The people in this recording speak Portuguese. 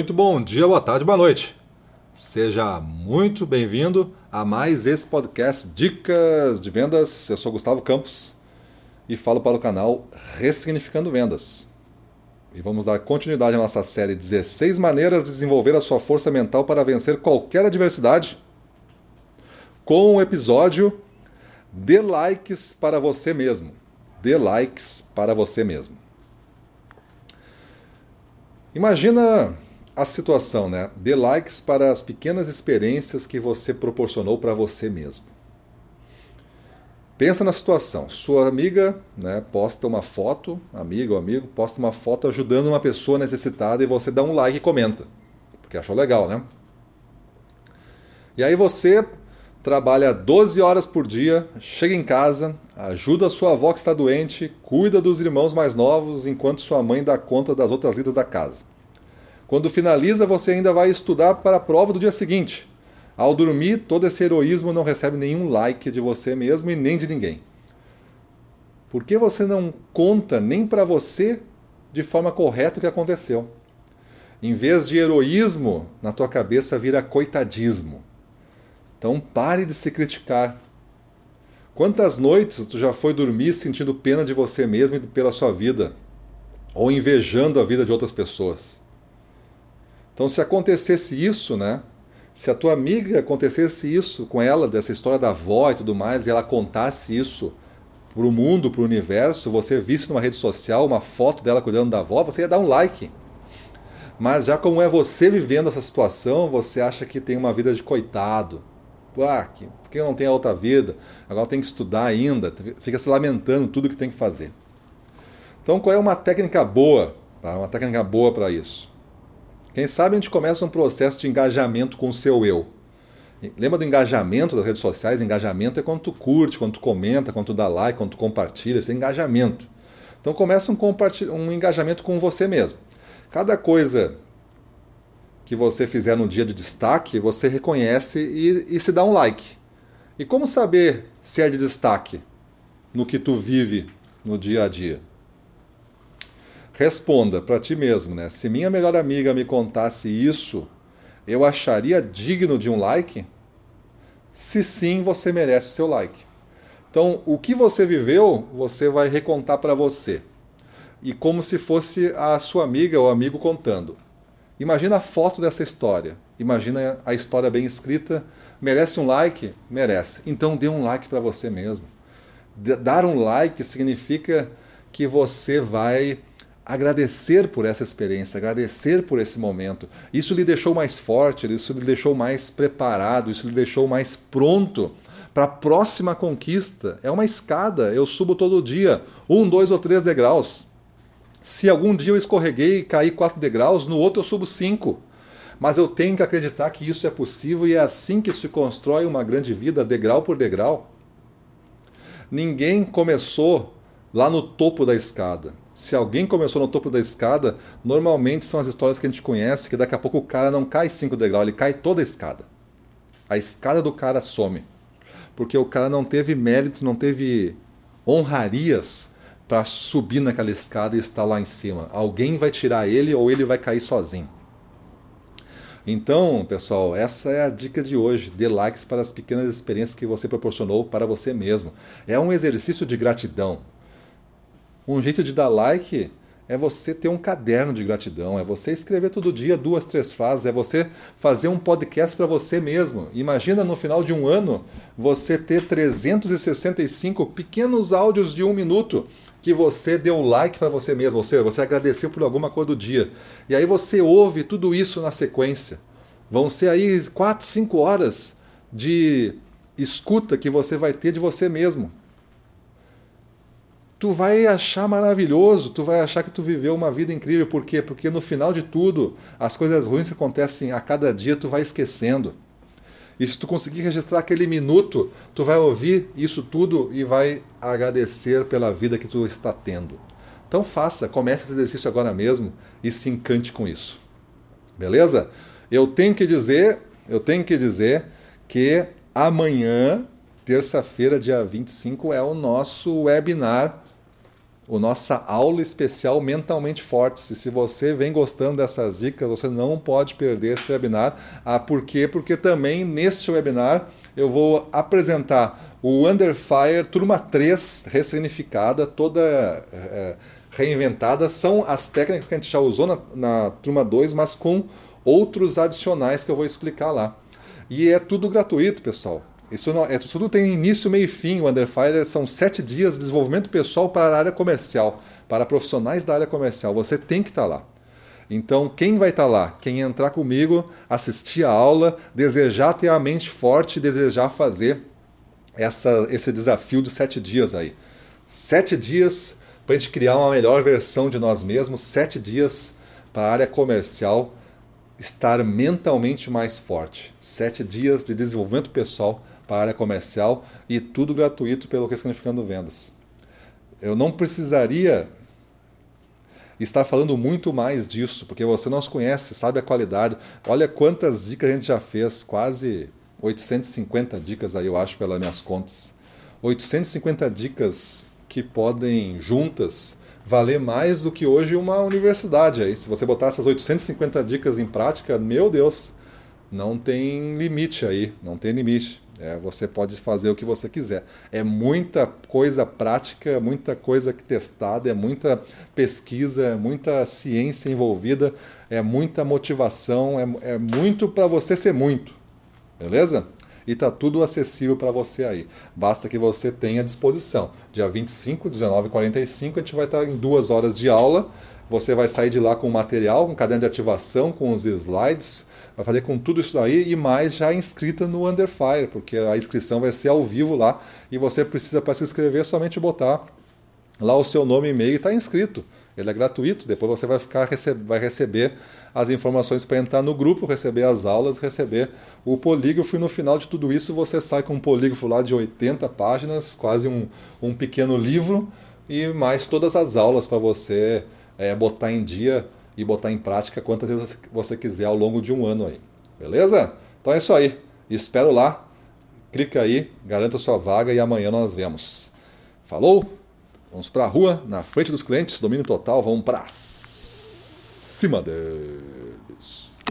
Muito bom dia, boa tarde, boa noite. Seja muito bem-vindo a mais esse podcast Dicas de Vendas. Eu sou Gustavo Campos e falo para o canal Ressignificando Vendas. E vamos dar continuidade à nossa série 16 maneiras de desenvolver a sua força mental para vencer qualquer adversidade com o episódio Dê likes para você mesmo. Dê likes para você mesmo. Imagina a situação, né? Dê likes para as pequenas experiências que você proporcionou para você mesmo. Pensa na situação. Sua amiga né, posta uma foto, amiga ou amigo, posta uma foto ajudando uma pessoa necessitada e você dá um like e comenta. Porque achou legal, né? E aí você trabalha 12 horas por dia, chega em casa, ajuda a sua avó que está doente, cuida dos irmãos mais novos enquanto sua mãe dá conta das outras lidas da casa. Quando finaliza, você ainda vai estudar para a prova do dia seguinte. Ao dormir, todo esse heroísmo não recebe nenhum like de você mesmo e nem de ninguém. Por que você não conta nem para você de forma correta o que aconteceu? Em vez de heroísmo, na tua cabeça vira coitadismo. Então pare de se criticar. Quantas noites tu já foi dormir sentindo pena de você mesmo e pela sua vida? Ou invejando a vida de outras pessoas? Então, se acontecesse isso, né? Se a tua amiga acontecesse isso com ela, dessa história da avó e tudo mais, e ela contasse isso para o mundo, para o universo, você visse numa rede social uma foto dela cuidando da avó, você ia dar um like. Mas já como é você vivendo essa situação, você acha que tem uma vida de coitado, ah, que, por que não tem a outra vida? Agora tem que estudar ainda, fica se lamentando tudo que tem que fazer. Então, qual é uma técnica boa? Tá? Uma técnica boa para isso. Quem sabe a gente começa um processo de engajamento com o seu eu. Lembra do engajamento das redes sociais? Engajamento é quando tu curte, quando tu comenta, quando tu dá like, quando tu compartilha, isso é engajamento. Então começa um, um engajamento com você mesmo. Cada coisa que você fizer no dia de destaque, você reconhece e, e se dá um like. E como saber se é de destaque no que tu vive no dia a dia? Responda para ti mesmo, né? Se minha melhor amiga me contasse isso, eu acharia digno de um like? Se sim, você merece o seu like. Então, o que você viveu, você vai recontar para você. E como se fosse a sua amiga ou amigo contando. Imagina a foto dessa história. Imagina a história bem escrita. Merece um like? Merece. Então dê um like para você mesmo. Dar um like significa que você vai agradecer por essa experiência, agradecer por esse momento. Isso lhe deixou mais forte, isso lhe deixou mais preparado, isso lhe deixou mais pronto para a próxima conquista. É uma escada, eu subo todo dia, um, dois ou três degraus. Se algum dia eu escorreguei e caí quatro degraus, no outro eu subo cinco. Mas eu tenho que acreditar que isso é possível e é assim que se constrói uma grande vida, degrau por degrau. Ninguém começou lá no topo da escada. Se alguém começou no topo da escada, normalmente são as histórias que a gente conhece, que daqui a pouco o cara não cai cinco degraus, ele cai toda a escada. A escada do cara some. Porque o cara não teve mérito, não teve honrarias para subir naquela escada e estar lá em cima. Alguém vai tirar ele ou ele vai cair sozinho. Então, pessoal, essa é a dica de hoje. Dê likes para as pequenas experiências que você proporcionou para você mesmo. É um exercício de gratidão. Um jeito de dar like é você ter um caderno de gratidão, é você escrever todo dia duas, três frases, é você fazer um podcast para você mesmo. Imagina no final de um ano você ter 365 pequenos áudios de um minuto que você deu like para você mesmo, ou seja, você agradeceu por alguma coisa do dia. E aí você ouve tudo isso na sequência. Vão ser aí 4, 5 horas de escuta que você vai ter de você mesmo. Tu vai achar maravilhoso, tu vai achar que tu viveu uma vida incrível. Por quê? Porque no final de tudo, as coisas ruins que acontecem a cada dia, tu vai esquecendo. E se tu conseguir registrar aquele minuto, tu vai ouvir isso tudo e vai agradecer pela vida que tu está tendo. Então faça, comece esse exercício agora mesmo e se encante com isso. Beleza? Eu tenho que dizer, eu tenho que dizer que amanhã, terça-feira, dia 25, é o nosso webinar o nossa aula especial Mentalmente Fortes. E se você vem gostando dessas dicas, você não pode perder esse webinar. Ah, por quê? Porque também neste webinar eu vou apresentar o Under Fire Turma 3 ressignificada, toda é, reinventada. São as técnicas que a gente já usou na, na Turma 2, mas com outros adicionais que eu vou explicar lá. E é tudo gratuito, pessoal. Isso, não, é, tudo tem início, meio e fim. O Underfire são sete dias de desenvolvimento pessoal para a área comercial, para profissionais da área comercial. Você tem que estar tá lá. Então, quem vai estar tá lá? Quem entrar comigo, assistir a aula, desejar ter a mente forte, desejar fazer essa, esse desafio de sete dias aí. Sete dias para a gente criar uma melhor versão de nós mesmos, sete dias para a área comercial estar mentalmente mais forte. Sete dias de desenvolvimento pessoal para a área comercial e tudo gratuito pelo Ressignificando Vendas. Eu não precisaria estar falando muito mais disso, porque você nos conhece, sabe a qualidade. Olha quantas dicas a gente já fez, quase 850 dicas aí, eu acho, pelas minhas contas. 850 dicas que podem juntas valer mais do que hoje uma universidade aí. Se você botar essas 850 dicas em prática, meu Deus, não tem limite aí, não tem limite. É, você pode fazer o que você quiser. É muita coisa prática, muita coisa testada, é muita pesquisa, é muita ciência envolvida, é muita motivação, é, é muito para você ser muito. Beleza? E está tudo acessível para você aí. Basta que você tenha disposição. Dia 25, 19 e 45, a gente vai estar em duas horas de aula. Você vai sair de lá com o material, um caderno de ativação, com os slides, vai fazer com tudo isso daí e mais já inscrita no Underfire, porque a inscrição vai ser ao vivo lá e você precisa para se inscrever somente botar lá o seu nome e e-mail está inscrito. Ele é gratuito, depois você vai ficar vai receber as informações para entrar no grupo, receber as aulas, receber o polígrafo e no final de tudo isso você sai com um polígrafo lá de 80 páginas, quase um, um pequeno livro e mais todas as aulas para você é, botar em dia e botar em prática quantas vezes você quiser ao longo de um ano aí. Beleza? Então é isso aí. Espero lá. Clica aí, garanta sua vaga e amanhã nós vemos. Falou? Vamos para a rua, na frente dos clientes, domínio total, vamos para cima deles.